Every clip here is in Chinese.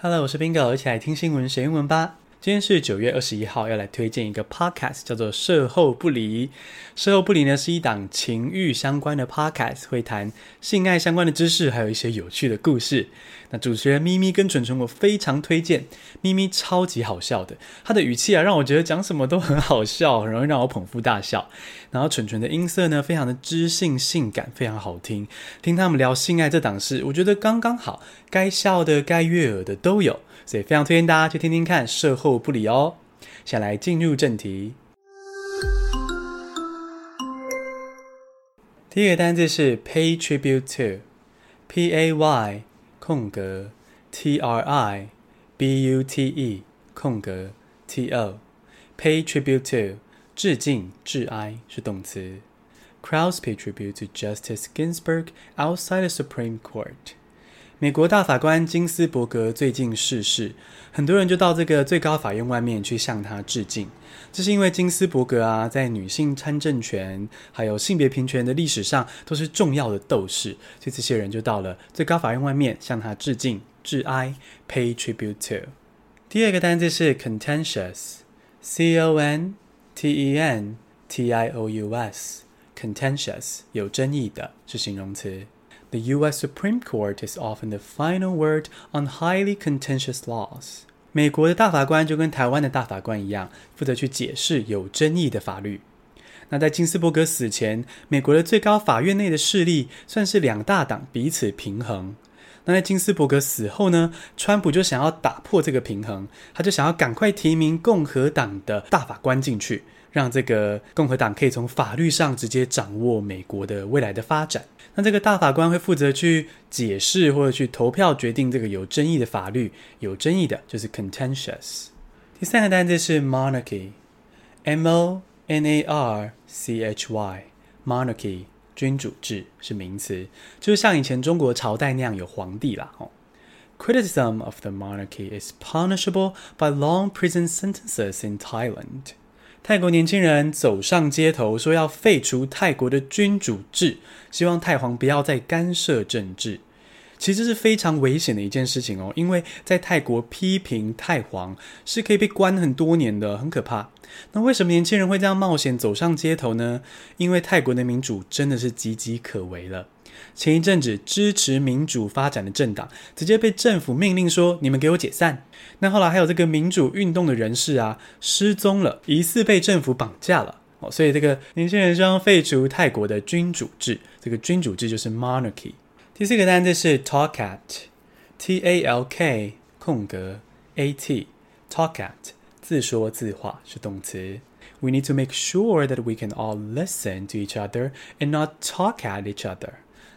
Hello，我是 Bingo，一起来听新闻学英文吧。今天是九月二十一号，要来推荐一个 podcast，叫做《射后不理》。《射后不离》呢是一档情欲相关的 podcast，会谈性爱相关的知识，还有一些有趣的故事。那主持人咪咪跟蠢蠢，我非常推荐。咪咪超级好笑的，他的语气啊，让我觉得讲什么都很好笑，很容易让我捧腹大笑。然后蠢蠢的音色呢，非常的知性性感，非常好听。听他们聊性爱这档事，我觉得刚刚好，该笑的、该悦耳的都有。所以非常推荐大家去听听看，射后不理哦。先来进入正题。第一个单字是 pay tribute to，P A Y 空格 T R I B U T E 空格 T O，pay tribute to 致敬致哀是动词。Crowds pay tribute to Justice Ginsburg outside the Supreme Court。美国大法官金斯伯格最近逝世，很多人就到这个最高法院外面去向他致敬。这是因为金斯伯格啊，在女性参政权还有性别平权的历史上都是重要的斗士，所以这些人就到了最高法院外面向他致敬致哀，pay tribute to。第二个单字是 contentious，c o n t e n t i o u s，contentious 有争议的是形容词。The U.S. Supreme Court is often the final word on highly contentious laws. 美国的大法官就跟台湾的大法官一样，负责去解释有争议的法律。那在金斯伯格死前，美国的最高法院内的势力算是两大党彼此平衡。那在金斯伯格死后呢，川普就想要打破这个平衡，他就想要赶快提名共和党的大法官进去，让这个共和党可以从法律上直接掌握美国的未来的发展。那这个大法官会负责去解释或者去投票决定这个有争议的法律，有争议的就是 contentious。第三个单词是 monarchy，M O N A R C H Y，monarchy 君主制是名词，就是像以前中国朝代那样有皇帝啦。哦，criticism of the monarchy is punishable by long prison sentences in Thailand。泰国年轻人走上街头，说要废除泰国的君主制，希望泰皇不要再干涉政治。其实是非常危险的一件事情哦，因为在泰国批评太皇是可以被关很多年的，很可怕。那为什么年轻人会这样冒险走上街头呢？因为泰国的民主真的是岌岌可危了。前一阵子支持民主发展的政党，直接被政府命令说：“你们给我解散。”那后来还有这个民主运动的人士啊，失踪了，疑似被政府绑架了。哦，所以这个年轻人希望废除泰国的君主制，这个君主制就是 monarchy。第四个单词是 talk at，T A L K 空格 A T，talk at 自说自话是动词。We need to make sure that we can all listen to each other and not talk at each other。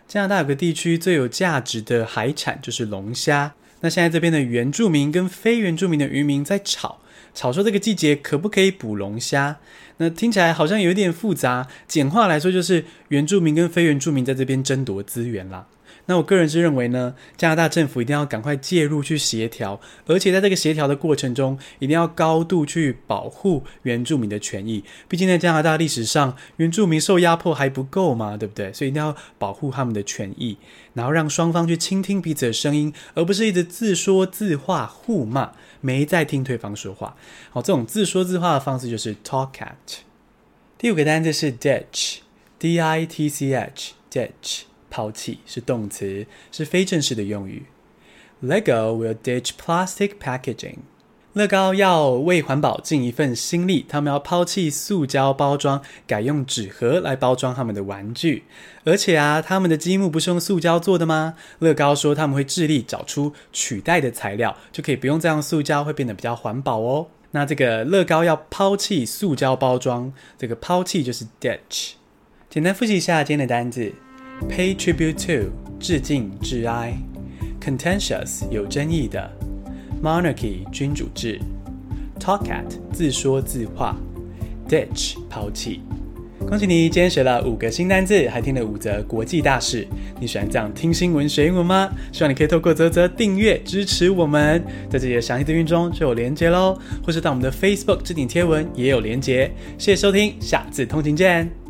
加拿大有个地区最有价值的海产就是龙虾。那现在这边的原住民跟非原住民的渔民在吵，吵说这个季节可不可以捕龙虾？那听起来好像有点复杂。简化来说就是原住民跟非原住民在这边争夺资源啦。那我个人是认为呢，加拿大政府一定要赶快介入去协调，而且在这个协调的过程中，一定要高度去保护原住民的权益。毕竟在加拿大历史上，原住民受压迫还不够嘛，对不对？所以一定要保护他们的权益，然后让双方去倾听彼此的声音，而不是一直自说自话、互骂，没在听对方说话。好，这种自说自话的方式就是 talk at。第五个单词是 ditch，D-I-T-C-H，ditch。抛弃是动词，是非正式的用语。Lego will ditch plastic packaging。乐高要为环保尽一份心力，他们要抛弃塑胶包装，改用纸盒来包装他们的玩具。而且啊，他们的积木不是用塑胶做的吗？乐高说他们会致力找出取代的材料，就可以不用再用塑胶，会变得比较环保哦。那这个乐高要抛弃塑胶包装，这个抛弃就是 ditch。简单复习一下今天的单字。Pay tribute to 致敬致哀，contentious 有争议的，monarchy 君主制，talk at 自说自话，ditch 抛弃。恭喜你，今天学了五个新单字，还听了五则国际大事。你喜欢这样听新闻学英文吗？希望你可以透过啧啧订阅支持我们，在这些详细资讯中就有连接喽，或是到我们的 Facebook 置顶贴文也有连接。谢谢收听，下次通勤见。